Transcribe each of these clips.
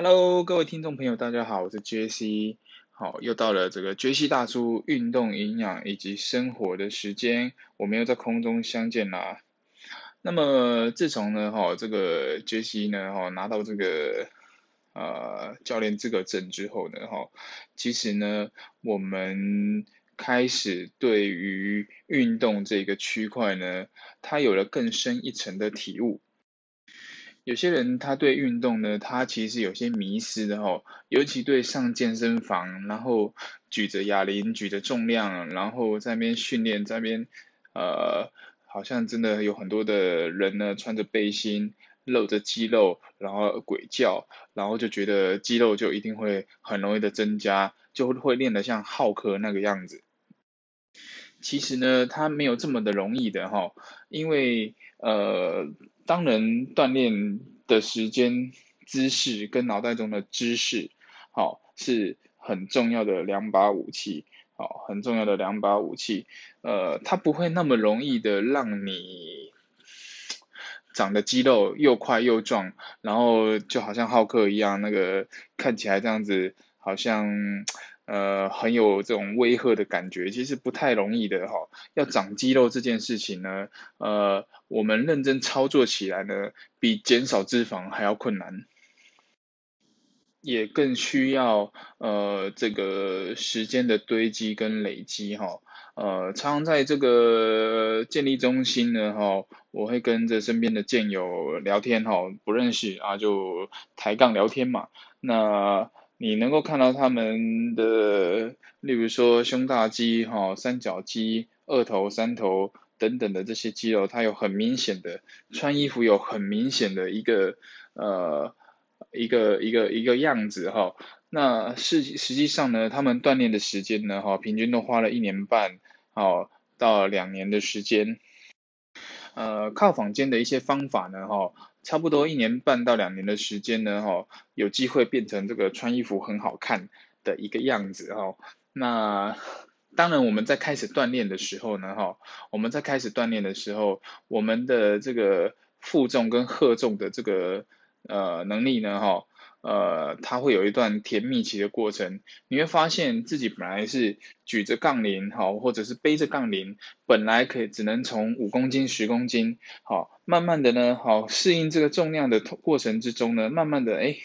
Hello，各位听众朋友，大家好，我是 Jesse。好，又到了这个 Jesse 大叔运动、营养以及生活的时间，我们又在空中相见啦。那么自从呢，哈，这个 Jesse 呢，哈，拿到这个呃教练资格证之后呢，哈，其实呢，我们开始对于运动这个区块呢，它有了更深一层的体悟。有些人他对运动呢，他其实有些迷失的吼，尤其对上健身房，然后举着哑铃、举着重量，然后在那边训练，在那边呃，好像真的有很多的人呢，穿着背心，露着肌肉，然后鬼叫，然后就觉得肌肉就一定会很容易的增加，就会练得像浩克那个样子。其实呢，他没有这么的容易的哈，因为呃。当人锻炼的时间、姿势跟脑袋中的知识，好是很重要的两把武器，好很重要的两把武器。呃，它不会那么容易的让你长的肌肉又快又壮，然后就好像浩克一样，那个看起来这样子，好像。呃，很有这种威吓的感觉，其实不太容易的哈。要长肌肉这件事情呢，呃，我们认真操作起来呢，比减少脂肪还要困难，也更需要呃这个时间的堆积跟累积哈。呃，常常在这个建立中心呢哈，我会跟着身边的健友聊天哈，不认识啊就抬杠聊天嘛，那。你能够看到他们的，例如说胸大肌、哈三角肌、二头、三头等等的这些肌肉，它有很明显的穿衣服有很明显的一个呃一个一个一个样子哈。那实实际上呢，他们锻炼的时间呢哈，平均都花了一年半好到两年的时间。呃，靠坊间的一些方法呢哈。差不多一年半到两年的时间呢，哈，有机会变成这个穿衣服很好看的一个样子，哈。那当然我们在开始锻炼的时候呢，哈，我们在开始锻炼的时候，我们的这个负重跟荷重的这个呃能力呢，哈。呃，它会有一段甜蜜期的过程，你会发现自己本来是举着杠铃，好，或者是背着杠铃，本来可以只能从五公斤、十公斤，好，慢慢的呢，好，适应这个重量的过程之中呢，慢慢的，哎，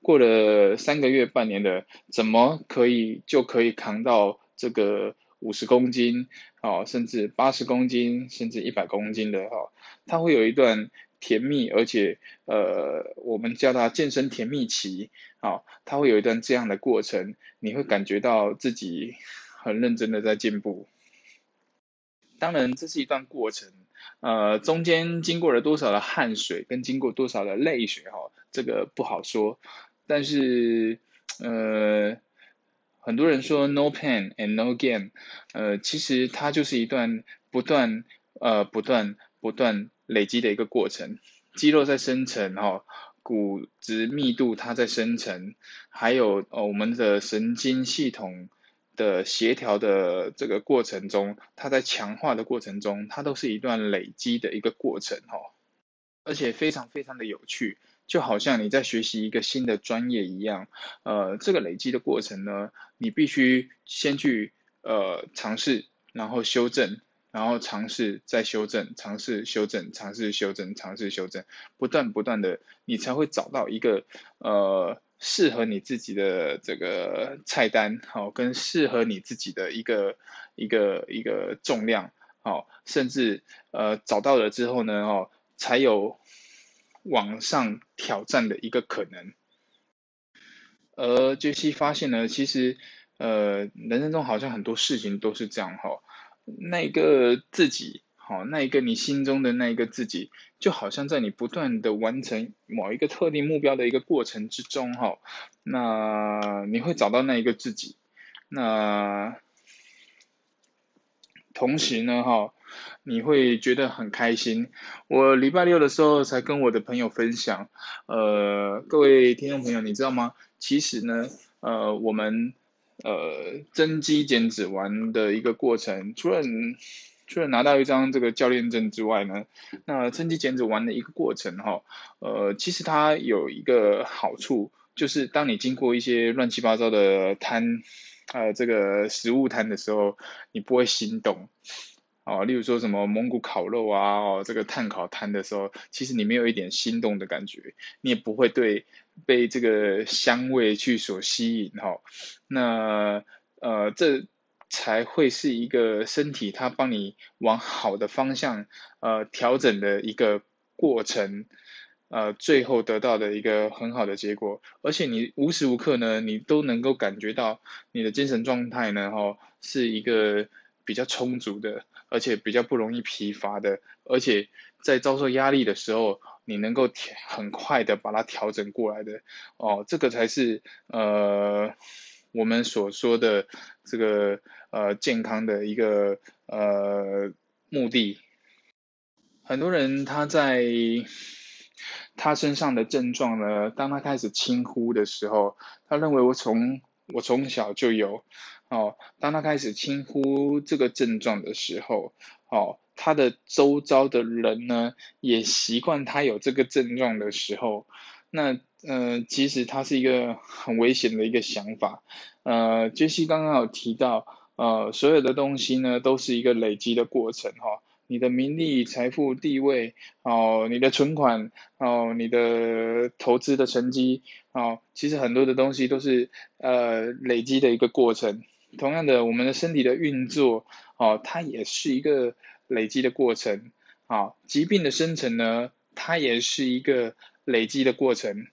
过了三个月、半年的，怎么可以就可以扛到这个五十公斤，哦，甚至八十公斤，甚至一百公斤的，哈，它会有一段。甜蜜，而且呃，我们叫它健身甜蜜期，啊，它会有一段这样的过程，你会感觉到自己很认真的在进步。当然，这是一段过程，呃，中间经过了多少的汗水，跟经过多少的泪水，哈，这个不好说。但是，呃，很多人说 no pain and no gain，呃，其实它就是一段不断，呃，不断，不断。累积的一个过程，肌肉在生成哈，骨质密度它在生成，还有呃我们的神经系统的协调的这个过程中，它在强化的过程中，它都是一段累积的一个过程哈，而且非常非常的有趣，就好像你在学习一个新的专业一样，呃这个累积的过程呢，你必须先去呃尝试，然后修正。然后尝试再修正，尝试修正，尝试修正，尝试修正，不断不断的，你才会找到一个呃适合你自己的这个菜单，好，跟适合你自己的一个一个一个重量，好，甚至呃找到了之后呢，哦，才有往上挑战的一个可能。而杰西发现呢，其实呃人生中好像很多事情都是这样哈。那个自己，好，那一个你心中的那一个自己，就好像在你不断的完成某一个特定目标的一个过程之中，哈，那你会找到那一个自己，那同时呢，哈，你会觉得很开心。我礼拜六的时候才跟我的朋友分享，呃，各位听众朋友，你知道吗？其实呢，呃，我们。呃，增肌减脂完的一个过程，除了除了拿到一张这个教练证之外呢，那增肌减脂完的一个过程哈，呃，其实它有一个好处，就是当你经过一些乱七八糟的摊，呃，这个食物摊的时候，你不会心动，哦，例如说什么蒙古烤肉啊，哦，这个炭烤摊的时候，其实你没有一点心动的感觉，你也不会对被这个香味去所吸引哈，那呃这。才会是一个身体，它帮你往好的方向呃调整的一个过程，呃，最后得到的一个很好的结果。而且你无时无刻呢，你都能够感觉到你的精神状态呢，哈，是一个比较充足的，而且比较不容易疲乏的，而且在遭受压力的时候，你能够很快的把它调整过来的。哦，这个才是呃。我们所说的这个呃健康的一个呃目的，很多人他在他身上的症状呢，当他开始轻呼的时候，他认为我从我从小就有哦，当他开始轻忽这个症状的时候，哦，他的周遭的人呢也习惯他有这个症状的时候，那。呃，其实他是一个很危险的一个想法。呃，杰西刚刚有提到，呃，所有的东西呢都是一个累积的过程哈。你的名利、财富、地位，哦，你的存款，哦，你的投资的成绩，哦，其实很多的东西都是呃累积的一个过程。同样的，我们的身体的运作，哦，它也是一个累积的过程。啊，疾病的生成呢，它也是一个累积的过程。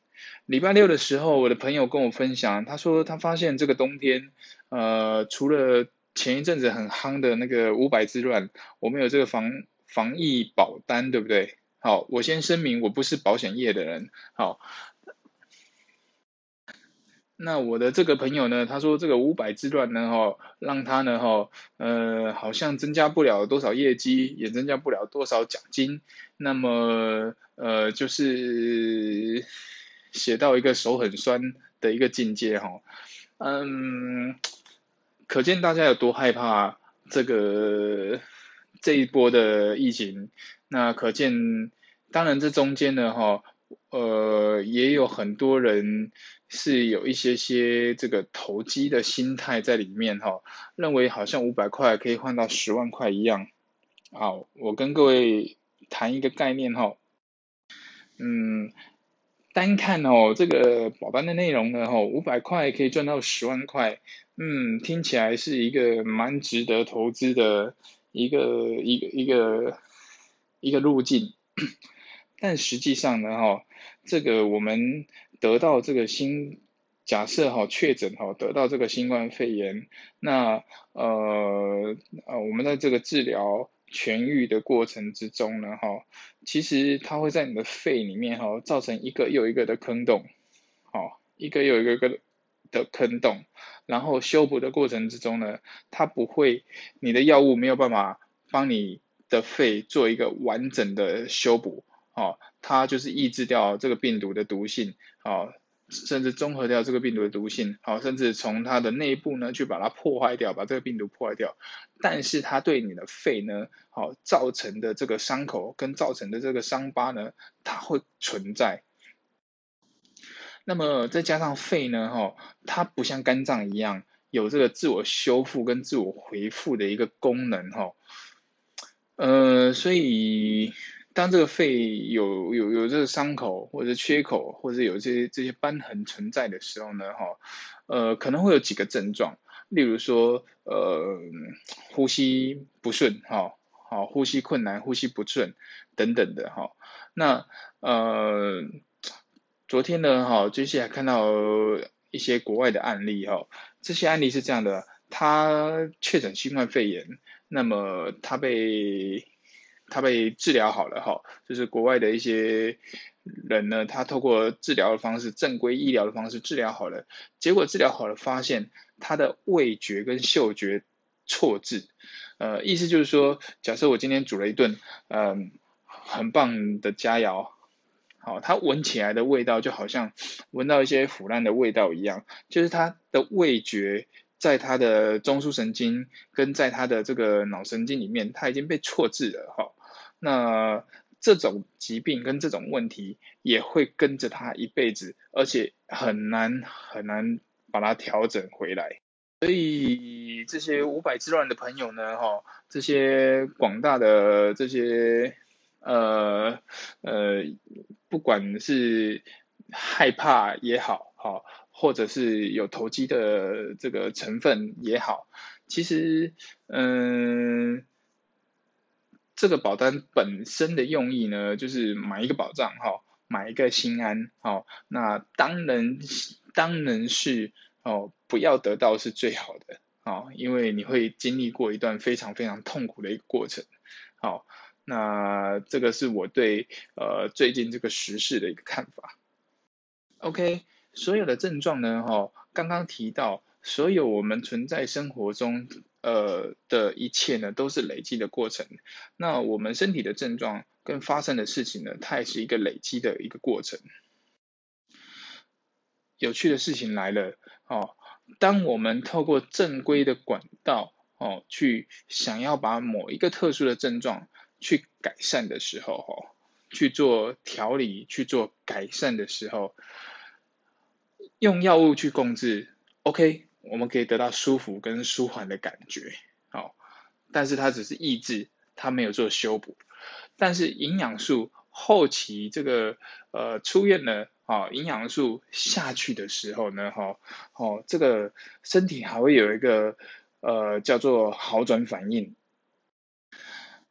礼拜六的时候，我的朋友跟我分享，他说他发现这个冬天，呃，除了前一阵子很夯的那个五百之乱，我们有这个防防疫保单，对不对？好，我先声明，我不是保险业的人。好，那我的这个朋友呢，他说这个五百之乱呢，哈，让他呢，哈，呃，好像增加不了多少业绩，也增加不了多少奖金，那么，呃，就是。写到一个手很酸的一个境界哈，嗯，可见大家有多害怕这个这一波的疫情。那可见，当然这中间呢哈，呃，也有很多人是有一些些这个投机的心态在里面哈，认为好像五百块可以换到十万块一样。好，我跟各位谈一个概念哈，嗯。单看哦，这个保单的内容呢，哈，五百块可以赚到十万块，嗯，听起来是一个蛮值得投资的一个一个一个一个路径，但实际上呢，哈，这个我们得到这个新假设哈确诊哈得到这个新冠肺炎，那呃呃我们在这个治疗。痊愈的过程之中呢，哈，其实它会在你的肺里面哈造成一个又一个的坑洞，好，一个又一个个的坑洞，然后修补的过程之中呢，它不会，你的药物没有办法帮你的肺做一个完整的修补，哦，它就是抑制掉这个病毒的毒性，哦。甚至综合掉这个病毒的毒性，好，甚至从它的内部呢去把它破坏掉，把这个病毒破坏掉。但是它对你的肺呢，好造成的这个伤口跟造成的这个伤疤呢，它会存在。那么再加上肺呢，哈，它不像肝脏一样有这个自我修复跟自我恢复的一个功能，哈，呃，所以。当这个肺有有有这个伤口或者缺口或者有这些这些瘢痕存在的时候呢，哈，呃，可能会有几个症状，例如说，呃，呼吸不顺，哈，好，呼吸困难、呼吸不顺等等的，哈。那呃，昨天呢，哈，接下来看到一些国外的案例，哈，这些案例是这样的，他确诊新冠肺炎，那么他被他被治疗好了哈，就是国外的一些人呢，他透过治疗的方式，正规医疗的方式治疗好了，结果治疗好了，发现他的味觉跟嗅觉错置，呃，意思就是说，假设我今天煮了一顿嗯很棒的佳肴，好，他闻起来的味道就好像闻到一些腐烂的味道一样，就是他的味觉在他的中枢神经跟在他的这个脑神经里面，他已经被错置了哈。那这种疾病跟这种问题也会跟着他一辈子，而且很难很难把它调整回来。所以这些五百之乱的朋友呢，哈，这些广大的这些呃呃，不管是害怕也好，好。或者是有投机的这个成分也好，其实，嗯，这个保单本身的用意呢，就是买一个保障哈，买一个心安，好，那当然当然是哦，不要得到是最好的，哦，因为你会经历过一段非常非常痛苦的一个过程，好，那这个是我对呃最近这个时事的一个看法，OK。所有的症状呢，哈，刚刚提到，所有我们存在生活中，呃的一切呢，都是累积的过程。那我们身体的症状跟发生的事情呢，它也是一个累积的一个过程。有趣的事情来了，哦，当我们透过正规的管道，哦，去想要把某一个特殊的症状去改善的时候，哈，去做调理、去做改善的时候。用药物去控制，OK，我们可以得到舒服跟舒缓的感觉，好，但是它只是抑制，它没有做修补。但是营养素后期这个呃出院了，啊，营养素下去的时候呢，哈，哦，这个身体还会有一个呃叫做好转反应，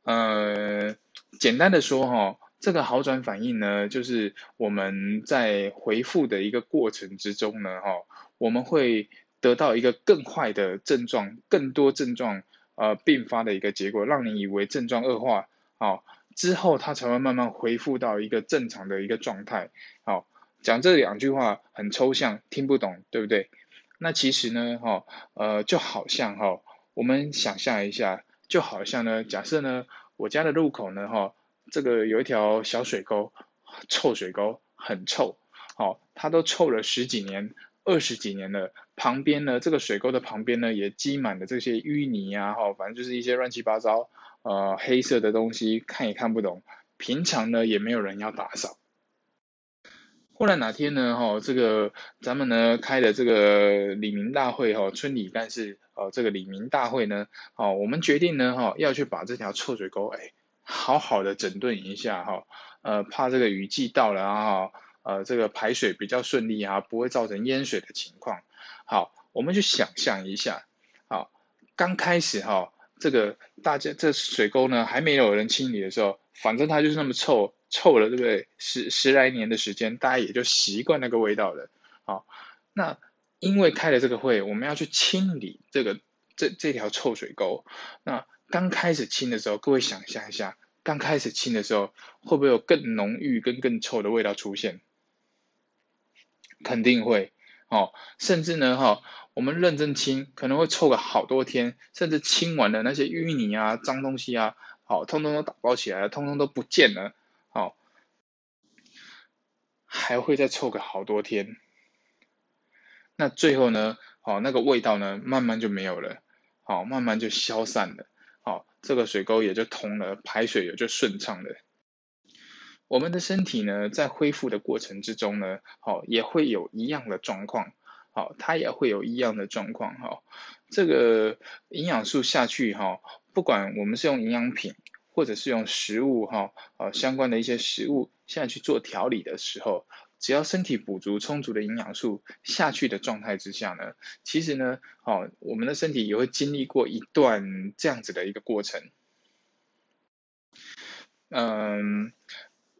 呃，简单的说，哈。这个好转反应呢，就是我们在回复的一个过程之中呢，哈，我们会得到一个更坏的症状，更多症状呃并发的一个结果，让你以为症状恶化，好，之后它才会慢慢恢复到一个正常的一个状态，好，讲这两句话很抽象，听不懂，对不对？那其实呢，哈，呃，就好像哈，我们想象一下，就好像呢，假设呢，我家的入口呢，哈。这个有一条小水沟，臭水沟很臭，好，它都臭了十几年、二十几年了。旁边呢，这个水沟的旁边呢，也积满了这些淤泥啊，哈，反正就是一些乱七八糟，呃，黑色的东西，看也看不懂。平常呢，也没有人要打扫。后来哪天呢，哈，这个咱们呢开的这个李明大会，哈，村里干事，呃，这个李明大会呢，好，我们决定呢，哈，要去把这条臭水沟，哎。好好的整顿一下哈，呃，怕这个雨季到了啊，呃，这个排水比较顺利啊，不会造成淹水的情况。好，我们去想象一下，好，刚开始哈，这个大家这水沟呢还没有人清理的时候，反正它就是那么臭，臭了对不对？十十来年的时间，大家也就习惯那个味道了。好，那因为开了这个会，我们要去清理这个这这条臭水沟，那。刚开始清的时候，各位想象一下，刚开始清的时候，会不会有更浓郁跟更臭的味道出现？肯定会，哦，甚至呢，哈，我们认真清，可能会臭个好多天，甚至清完了那些淤泥啊、脏东西啊，好，通通都打包起来了，通通都不见了，好，还会再臭个好多天。那最后呢，好，那个味道呢，慢慢就没有了，好，慢慢就消散了。好，这个水沟也就通了，排水也就顺畅了。我们的身体呢，在恢复的过程之中呢，好，也会有一样的状况，好，它也会有一样的状况，哈。这个营养素下去，哈，不管我们是用营养品，或者是用食物，哈，呃，相关的一些食物下去做调理的时候。只要身体补足充足的营养素下去的状态之下呢，其实呢，哦，我们的身体也会经历过一段这样子的一个过程。嗯，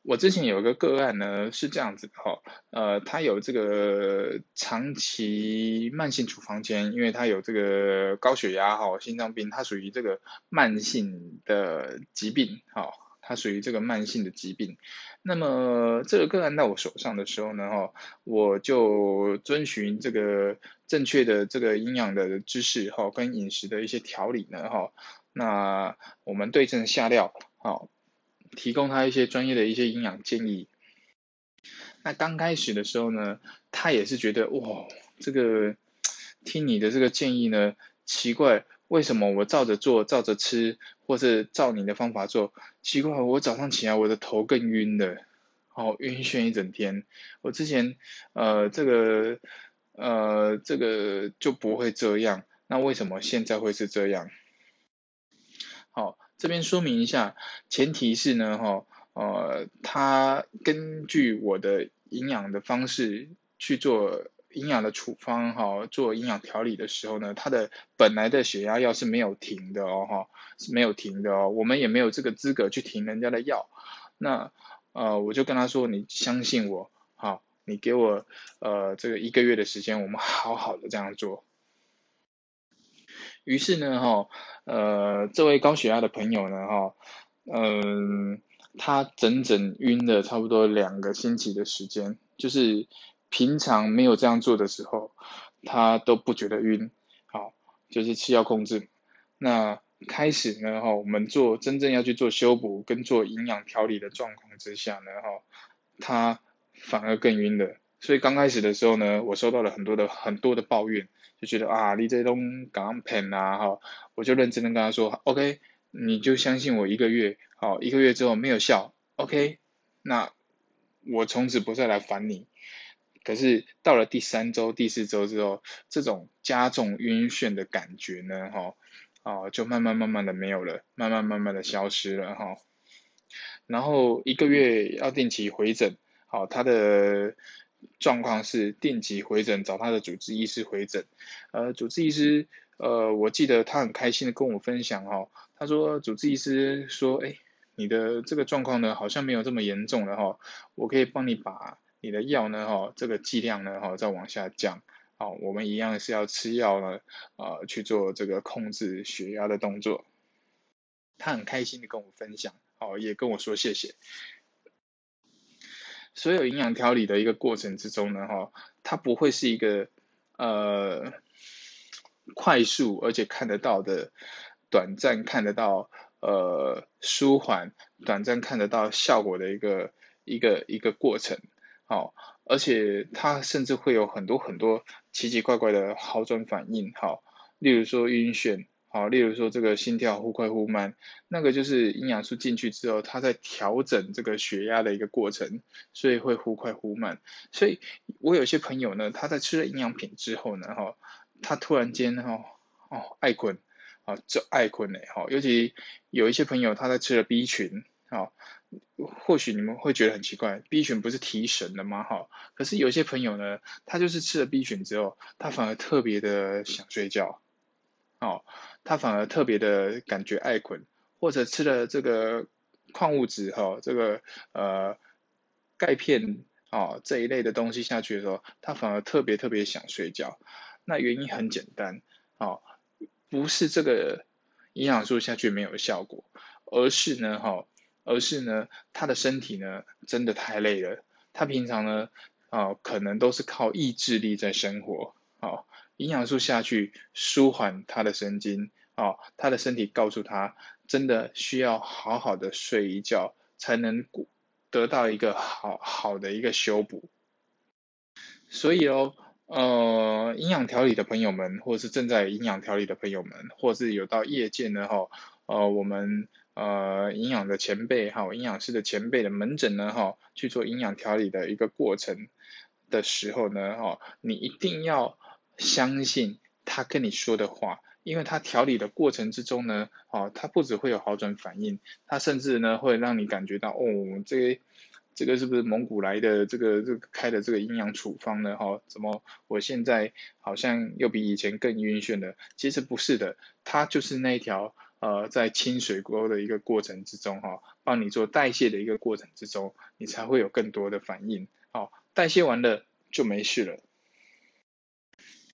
我之前有一个个案呢是这样子的哈，呃，他有这个长期慢性处方间，因为他有这个高血压哈、心脏病，他属于这个慢性的疾病哈。它属于这个慢性的疾病，那么这个个案到我手上的时候呢，哈，我就遵循这个正确的这个营养的知识，哈，跟饮食的一些调理呢，哈，那我们对症下料，好，提供他一些专业的一些营养建议。那刚开始的时候呢，他也是觉得哇，这个听你的这个建议呢，奇怪，为什么我照着做，照着吃，或是照你的方法做，奇怪，我早上起来我的头更晕的，哦，晕眩一整天。我之前呃这个呃这个就不会这样，那为什么现在会是这样？好，这边说明一下，前提是呢，哈，呃，他根据我的营养的方式去做营养的处方，哈，做营养调理的时候呢，他的本来的血压药是没有停的哦，哈，是没有停的哦，我们也没有这个资格去停人家的药。那，呃，我就跟他说，你相信我，好，你给我呃这个一个月的时间，我们好好的这样做。于是呢，哈，呃，这位高血压的朋友呢，哈，嗯，他整整晕了差不多两个星期的时间，就是平常没有这样做的时候，他都不觉得晕，好，就是吃药控制。那开始呢，哈，我们做真正要去做修补跟做营养调理的状况之下呢，哈，他反而更晕了。所以刚开始的时候呢，我收到了很多的很多的抱怨。就觉得啊，你这东港骗啊，哈，我就认真的跟他说，OK，你就相信我一个月，好，一个月之后没有效，OK，那我从此不再来烦你。可是到了第三周、第四周之后，这种加重晕眩的感觉呢，哈，啊，就慢慢慢慢的没有了，慢慢慢慢的消失了，哈。然后一个月要定期回诊，好，他的。状况是定期回诊，找他的主治医师回诊。呃，主治医师，呃，我记得他很开心的跟我分享哈，他说主治医师说，哎，你的这个状况呢，好像没有这么严重了哈，我可以帮你把你的药呢哈，这个剂量呢哈再往下降，好，我们一样是要吃药呢，呃，去做这个控制血压的动作。他很开心的跟我分享，好，也跟我说谢谢。所有营养调理的一个过程之中呢，哈，它不会是一个呃快速而且看得到的短暂看得到呃舒缓短暂看得到效果的一个一个一个过程，好，而且它甚至会有很多很多奇奇怪怪的好转反应，好，例如说晕眩。好，例如说这个心跳忽快忽慢，那个就是营养素进去之后，它在调整这个血压的一个过程，所以会忽快忽慢。所以我有些朋友呢，他在吃了营养品之后呢，哈，他突然间哈，哦，爱困，啊，就爱困嘞，哈，尤其有一些朋友他在吃了 B 群，哈，或许你们会觉得很奇怪，B 群不是提神的吗？哈，可是有些朋友呢，他就是吃了 B 群之后，他反而特别的想睡觉。哦，他反而特别的感觉爱困，或者吃了这个矿物质哈，这个呃钙片哦这一类的东西下去的时候，他反而特别特别想睡觉。那原因很简单，哦，不是这个营养素下去没有效果，而是呢哈，而是呢他的身体呢真的太累了，他平常呢啊可能都是靠意志力在生活，好。营养素下去舒缓他的神经，哦，他的身体告诉他，真的需要好好的睡一觉，才能得到一个好好的一个修补。所以哦，呃，营养调理的朋友们，或者是正在营养调理的朋友们，或是有到业界呢，哈，呃，我们呃营养的前辈，哈，营养师的前辈的门诊呢，哈，去做营养调理的一个过程的时候呢，哈，你一定要。相信他跟你说的话，因为他调理的过程之中呢，哦，他不只会有好转反应，他甚至呢会让你感觉到，哦，这这个是不是蒙古来的这个这个开的这个营养处方呢？哈，怎么我现在好像又比以前更晕眩了？其实不是的，它就是那一条呃在清水沟的一个过程之中，哈，帮你做代谢的一个过程之中，你才会有更多的反应，好，代谢完了就没事了。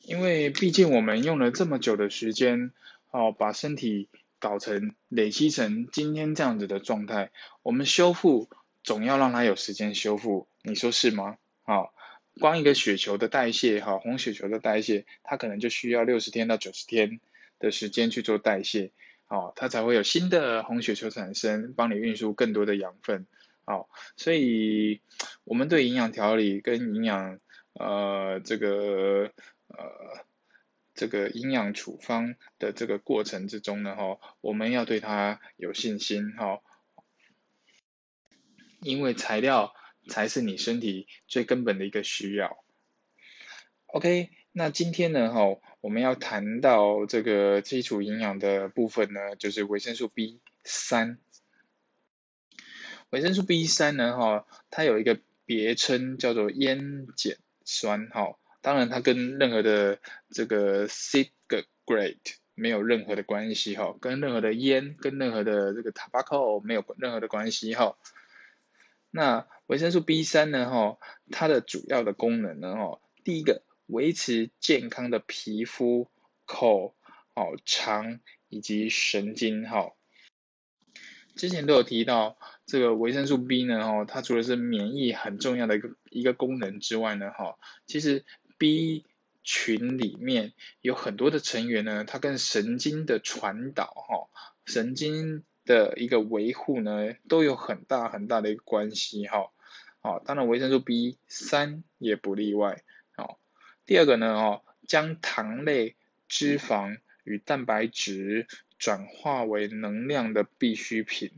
因为毕竟我们用了这么久的时间，哦，把身体搞成累积成今天这样子的状态，我们修复总要让它有时间修复，你说是吗？好，光一个血球的代谢，哈，红血球的代谢，它可能就需要六十天到九十天的时间去做代谢，哦，它才会有新的红血球产生，帮你运输更多的养分，哦，所以我们对营养调理跟营养，呃，这个。呃，这个营养处方的这个过程之中呢，哈，我们要对它有信心，哈，因为材料才是你身体最根本的一个需要。OK，那今天呢，哈，我们要谈到这个基础营养的部分呢，就是维生素 B 三。维生素 B 三呢，哈，它有一个别称叫做烟碱酸，哈，当然它跟任何的这个 cigarette 没有任何的关系，哈，跟任何的烟，跟任何的这个 tobacco 没有任何的关系，哈。那维生素 B 三呢，哈，它的主要的功能呢，哈，第一个维持健康的皮肤、口、哦肠以及神经，哈。之前都有提到，这个维生素 B 呢，哈，它除了是免疫很重要的一个一个功能之外呢，哈，其实 B 群里面有很多的成员呢，它跟神经的传导，哈，神经的一个维护呢，都有很大很大的一个关系，哈，好，当然维生素 B 三也不例外，第二个呢，哦，将糖类、脂肪与蛋白质。转化为能量的必需品，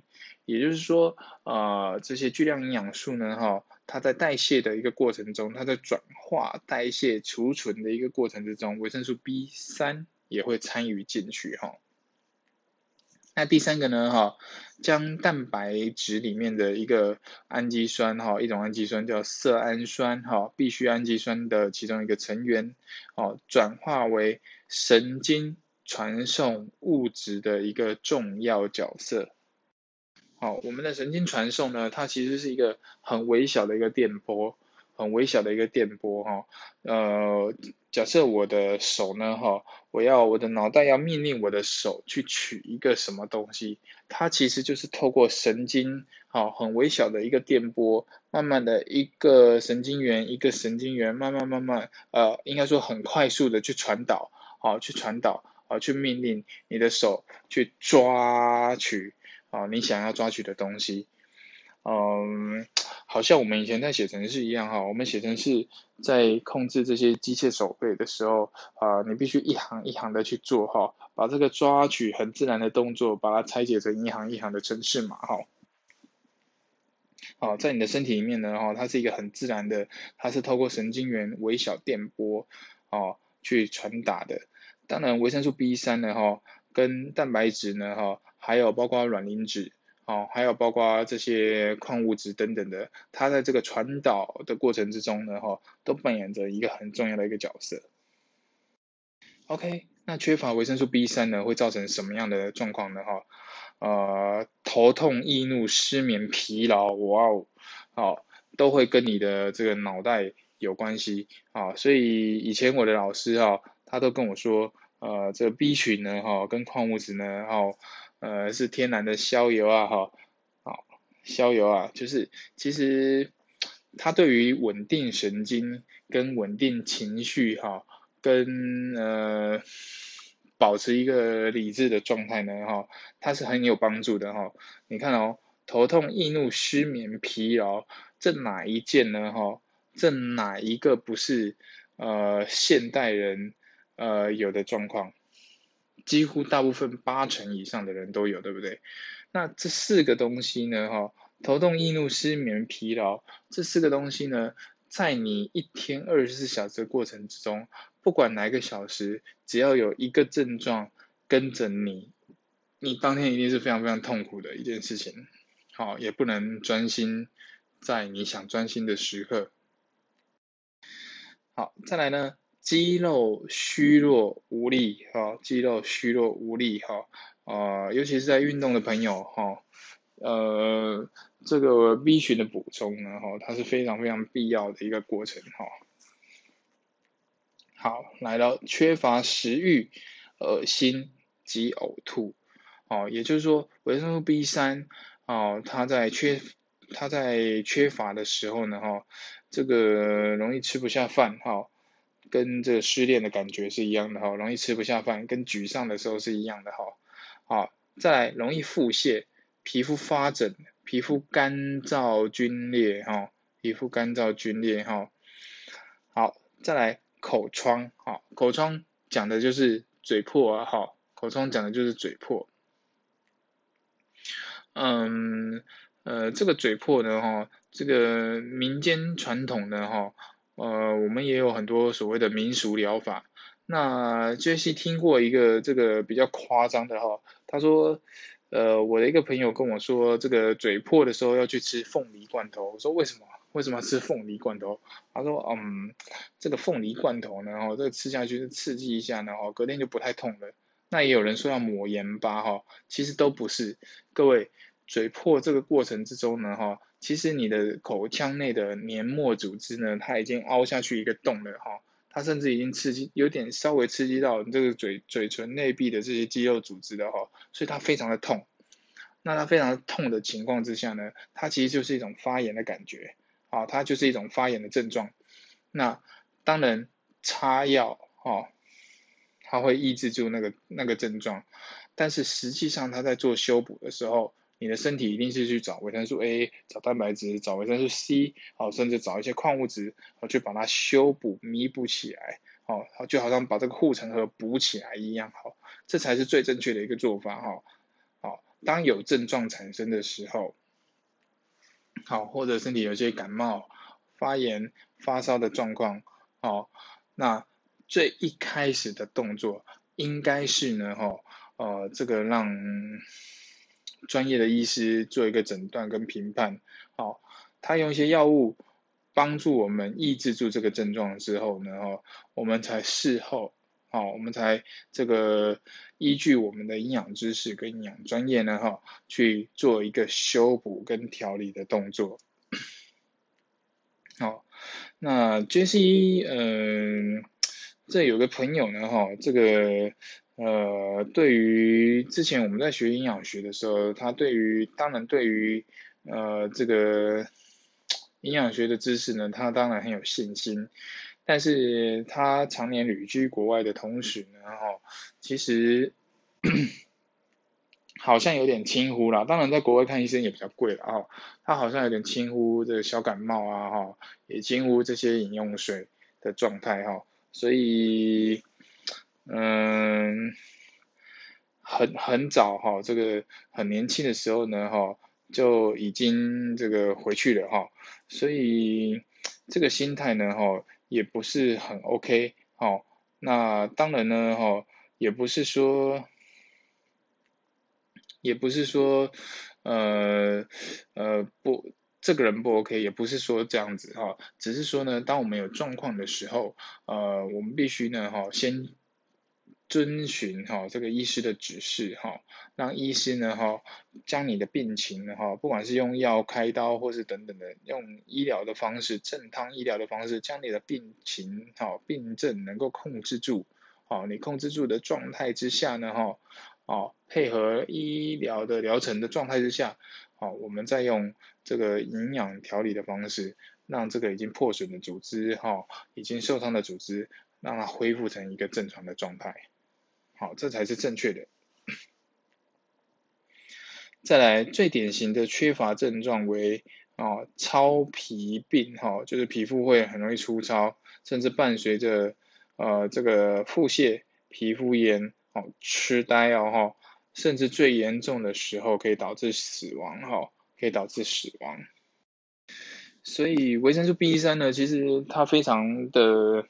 也就是说，呃，这些巨量营养素呢，哈，它在代谢的一个过程中，它在转化、代谢、储存的一个过程之中，维生素 B 三也会参与进去，哈。那第三个呢，哈，将蛋白质里面的一个氨基酸，哈，一种氨基酸叫色氨酸，哈，必需氨基酸的其中一个成员，哦，转化为神经。传送物质的一个重要角色。好，我们的神经传送呢，它其实是一个很微小的一个电波，很微小的一个电波哈。呃，假设我的手呢哈，我要我的脑袋要命令我的手去取一个什么东西，它其实就是透过神经，好，很微小的一个电波，慢慢的一个神经元一个神经元，慢慢慢慢，呃，应该说很快速的去传导，好，去传导。啊，去命令你的手去抓取啊，你想要抓取的东西，嗯，好像我们以前在写程式一样哈，我们写程式在控制这些机械手背的时候啊，你必须一行一行的去做哈，把这个抓取很自然的动作，把它拆解成一行一行的程式码哈。好，在你的身体里面呢哈，它是一个很自然的，它是透过神经元微小电波哦去传达的。当然，维生素 B 三呢，哈，跟蛋白质呢，哈，还有包括卵磷脂，哦，还有包括这些矿物质等等的，它在这个传导的过程之中呢，哈，都扮演着一个很重要的一个角色。OK，那缺乏维生素 B 三呢，会造成什么样的状况呢？哈，呃，头痛、易怒、失眠、疲劳，哇哦，好，都会跟你的这个脑袋有关系，啊，所以以前我的老师哈，他都跟我说。呃，这个 B 群呢，哈，跟矿物质呢，哈，呃，是天然的消油啊，哈，好，消油啊，就是其实它对于稳定神经跟稳定情绪，哈，跟呃保持一个理智的状态呢，哈，它是很有帮助的，哈。你看哦，头痛、易怒、失眠、疲劳，这哪一件呢，哈？这哪一个不是呃现代人？呃，有的状况，几乎大部分八成以上的人都有，对不对？那这四个东西呢，哈，头痛、易怒、失眠、疲劳，这四个东西呢，在你一天二十四小时的过程之中，不管哪一个小时，只要有一个症状跟着你，你当天一定是非常非常痛苦的一件事情，好，也不能专心在你想专心的时刻。好，再来呢？肌肉虚弱无力，哈，肌肉虚弱无力，哈，啊，尤其是在运动的朋友，哈，呃，这个 B 群的补充呢，哈，它是非常非常必要的一个过程，哈。好，来了，缺乏食欲、恶心及呕吐，哦，也就是说，维生素 B 三，哦，它在缺，它在缺乏的时候呢，哈，这个容易吃不下饭，哈。跟这个失恋的感觉是一样的哈，容易吃不下饭，跟沮丧的时候是一样的哈。好，再来容易腹泻、皮肤发疹、皮肤干燥皲裂哈，皮肤干燥皲裂哈。好，再来口疮哈，口疮讲的就是嘴破啊，哈，口疮讲的就是嘴破。嗯，呃，这个嘴破呢，哈，这个民间传统的哈，呃，我们也有很多所谓的民俗疗法。那 Jesse 听过一个这个比较夸张的哈，他说，呃，我的一个朋友跟我说，这个嘴破的时候要去吃凤梨罐头。我说为什么？为什么要吃凤梨罐头？他说，嗯，这个凤梨罐头呢，哈，这个吃下去是刺激一下呢，哈，隔天就不太痛了。那也有人说要抹盐巴，哈，其实都不是。各位，嘴破这个过程之中呢，哈，其实你的口腔内的黏膜组织呢，它已经凹下去一个洞了，哈。它甚至已经刺激，有点稍微刺激到你这个嘴嘴唇内壁的这些肌肉组织的哈，所以它非常的痛。那它非常痛的情况之下呢，它其实就是一种发炎的感觉，啊，它就是一种发炎的症状。那当然擦药，哦，它会抑制住那个那个症状，但是实际上它在做修补的时候。你的身体一定是去找维生素 A，找蛋白质，找维生素 C，好，甚至找一些矿物质，好，去把它修补、弥补起来，好，就好像把这个护城河补起来一样，好，这才是最正确的一个做法，哈，好，当有症状产生的时候，好，或者身体有些感冒、发炎、发烧的状况，好，那最一开始的动作应该是呢，哈，呃，这个让。专业的医师做一个诊断跟评判，好，他用一些药物帮助我们抑制住这个症状之后呢，哦，我们才事后，好，我们才这个依据我们的营养知识跟营养专业呢，哈，去做一个修补跟调理的动作。好，那 J.C. 嗯，这有个朋友呢，哈，这个。呃，对于之前我们在学营养学的时候，他对于当然对于呃这个营养学的知识呢，他当然很有信心。但是他常年旅居国外的同时呢，哈，其实 好像有点轻忽了。当然在国外看医生也比较贵了啊，他好像有点轻忽这个小感冒啊，哈，也轻忽这些饮用水的状态哈，所以。嗯，很很早哈，这个很年轻的时候呢哈，就已经这个回去了哈，所以这个心态呢哈，也不是很 OK 哈。那当然呢哈，也不是说，也不是说呃呃不，这个人不 OK，也不是说这样子哈，只是说呢，当我们有状况的时候，呃，我们必须呢哈先。遵循哈这个医师的指示哈，让医师呢哈将你的病情呢哈，不管是用药开刀或是等等的，用医疗的方式，正汤医疗的方式，将你的病情哈病症能够控制住，好，你控制住的状态之下呢哈，哦配合医疗的疗程的状态之下，好，我们再用这个营养调理的方式，让这个已经破损的组织哈，已经受伤的组织，让它恢复成一个正常的状态。好，这才是正确的。再来，最典型的缺乏症状为哦，糙皮病哈，就是皮肤会很容易粗糙，甚至伴随着呃这个腹泻、皮肤炎、哦痴呆哦哈，甚至最严重的时候可以导致死亡哈，可以导致死亡。所以维生素 B 三呢，其实它非常的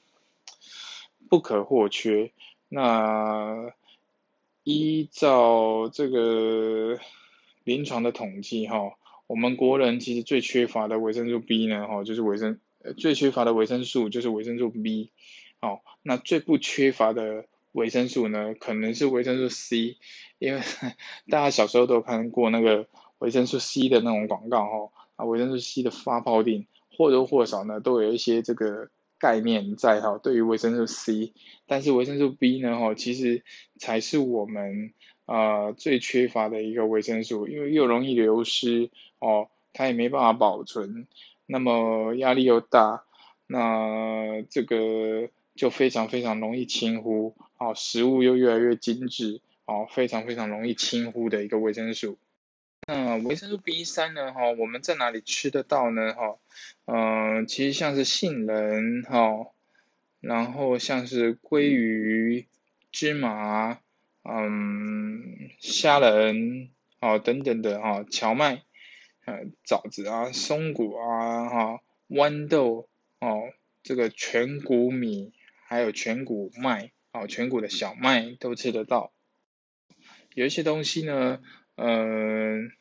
不可或缺。那依照这个临床的统计哈，我们国人其实最缺乏的维生素 B 呢哈，就是维生最缺乏的维生素就是维生素 B，哦，那最不缺乏的维生素呢，可能是维生素 C，因为 大家小时候都看过那个维生素 C 的那种广告哈，啊维生素 C 的发泡锭或多或少呢都有一些这个。概念在哈，对于维生素 C，但是维生素 B 呢哈，其实才是我们啊最缺乏的一个维生素，因为又容易流失哦，它也没办法保存，那么压力又大，那这个就非常非常容易轻忽，哦，食物又越来越精致，哦，非常非常容易轻忽的一个维生素。那维生素 B 三呢？哈，我们在哪里吃得到呢？哈，嗯，其实像是杏仁，哈，然后像是鲑鱼、芝麻、嗯虾仁哦等等的哈荞麦、呃枣子啊、松果啊哈豌豆哦这个全谷米还有全谷麦哦全谷的小麦都吃得到。有一些东西呢，嗯。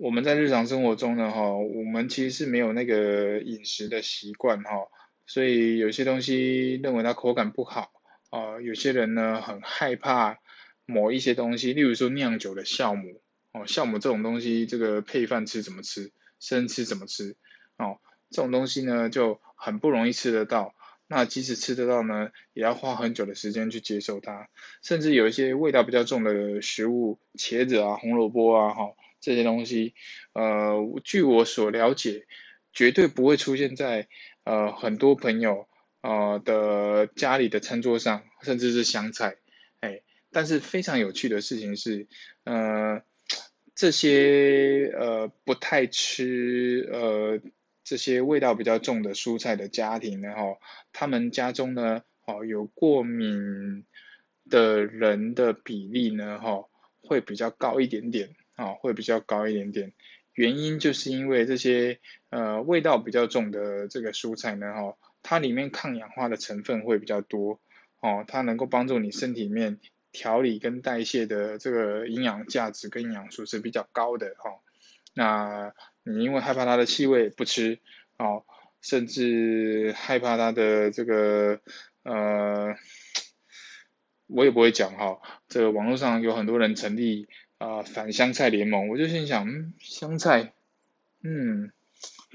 我们在日常生活中呢，哈，我们其实是没有那个饮食的习惯，哈，所以有些东西认为它口感不好，啊，有些人呢很害怕某一些东西，例如说酿酒的酵母，哦，酵母这种东西，这个配饭吃怎么吃，生吃怎么吃，哦，这种东西呢就很不容易吃得到，那即使吃得到呢，也要花很久的时间去接受它，甚至有一些味道比较重的食物，茄子啊、红萝卜啊，哈。这些东西，呃，据我所了解，绝对不会出现在呃很多朋友呃的家里的餐桌上，甚至是香菜，哎，但是非常有趣的事情是，呃，这些呃不太吃呃这些味道比较重的蔬菜的家庭呢，哈，他们家中呢，哦，有过敏的人的比例呢，哈，会比较高一点点。啊，会比较高一点点，原因就是因为这些呃味道比较重的这个蔬菜呢，哈，它里面抗氧化的成分会比较多，哦，它能够帮助你身体里面调理跟代谢的这个营养价值跟营养素是比较高的，哈，那你因为害怕它的气味不吃，哦，甚至害怕它的这个呃，我也不会讲哈，这个网络上有很多人成立。啊，反香菜联盟，我就心想，嗯，香菜，嗯，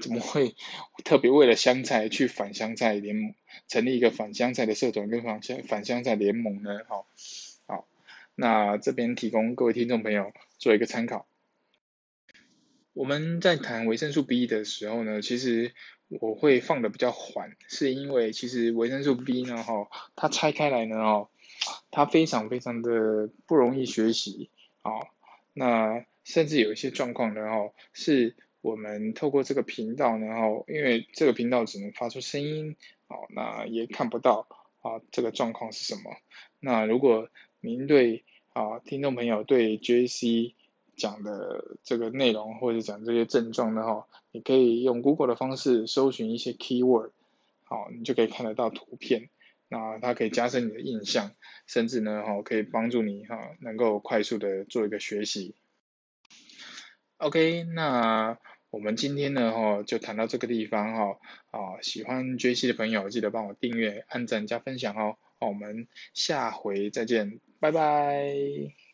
怎么会特别为了香菜去反香菜联盟，成立一个反香菜的社团跟反香反香菜联盟呢？好，好，那这边提供各位听众朋友做一个参考。我们在谈维生素 B 的时候呢，其实我会放的比较缓，是因为其实维生素 B 呢，哈，它拆开来呢，哦，它非常非常的不容易学习。哦，那甚至有一些状况呢，哦，是我们透过这个频道呢，哦，因为这个频道只能发出声音，哦，那也看不到啊，这个状况是什么？那如果您对啊，听众朋友对 JC 讲的这个内容或者讲这些症状呢，哈，你可以用 Google 的方式搜寻一些 keyword，好，你就可以看得到图片。那它可以加深你的印象，甚至呢，哈，可以帮助你哈，能够快速的做一个学习。OK，那我们今天呢，哈，就谈到这个地方哈，啊，喜欢追星的朋友记得帮我订阅、按赞、加分享哦，我们下回再见，拜拜。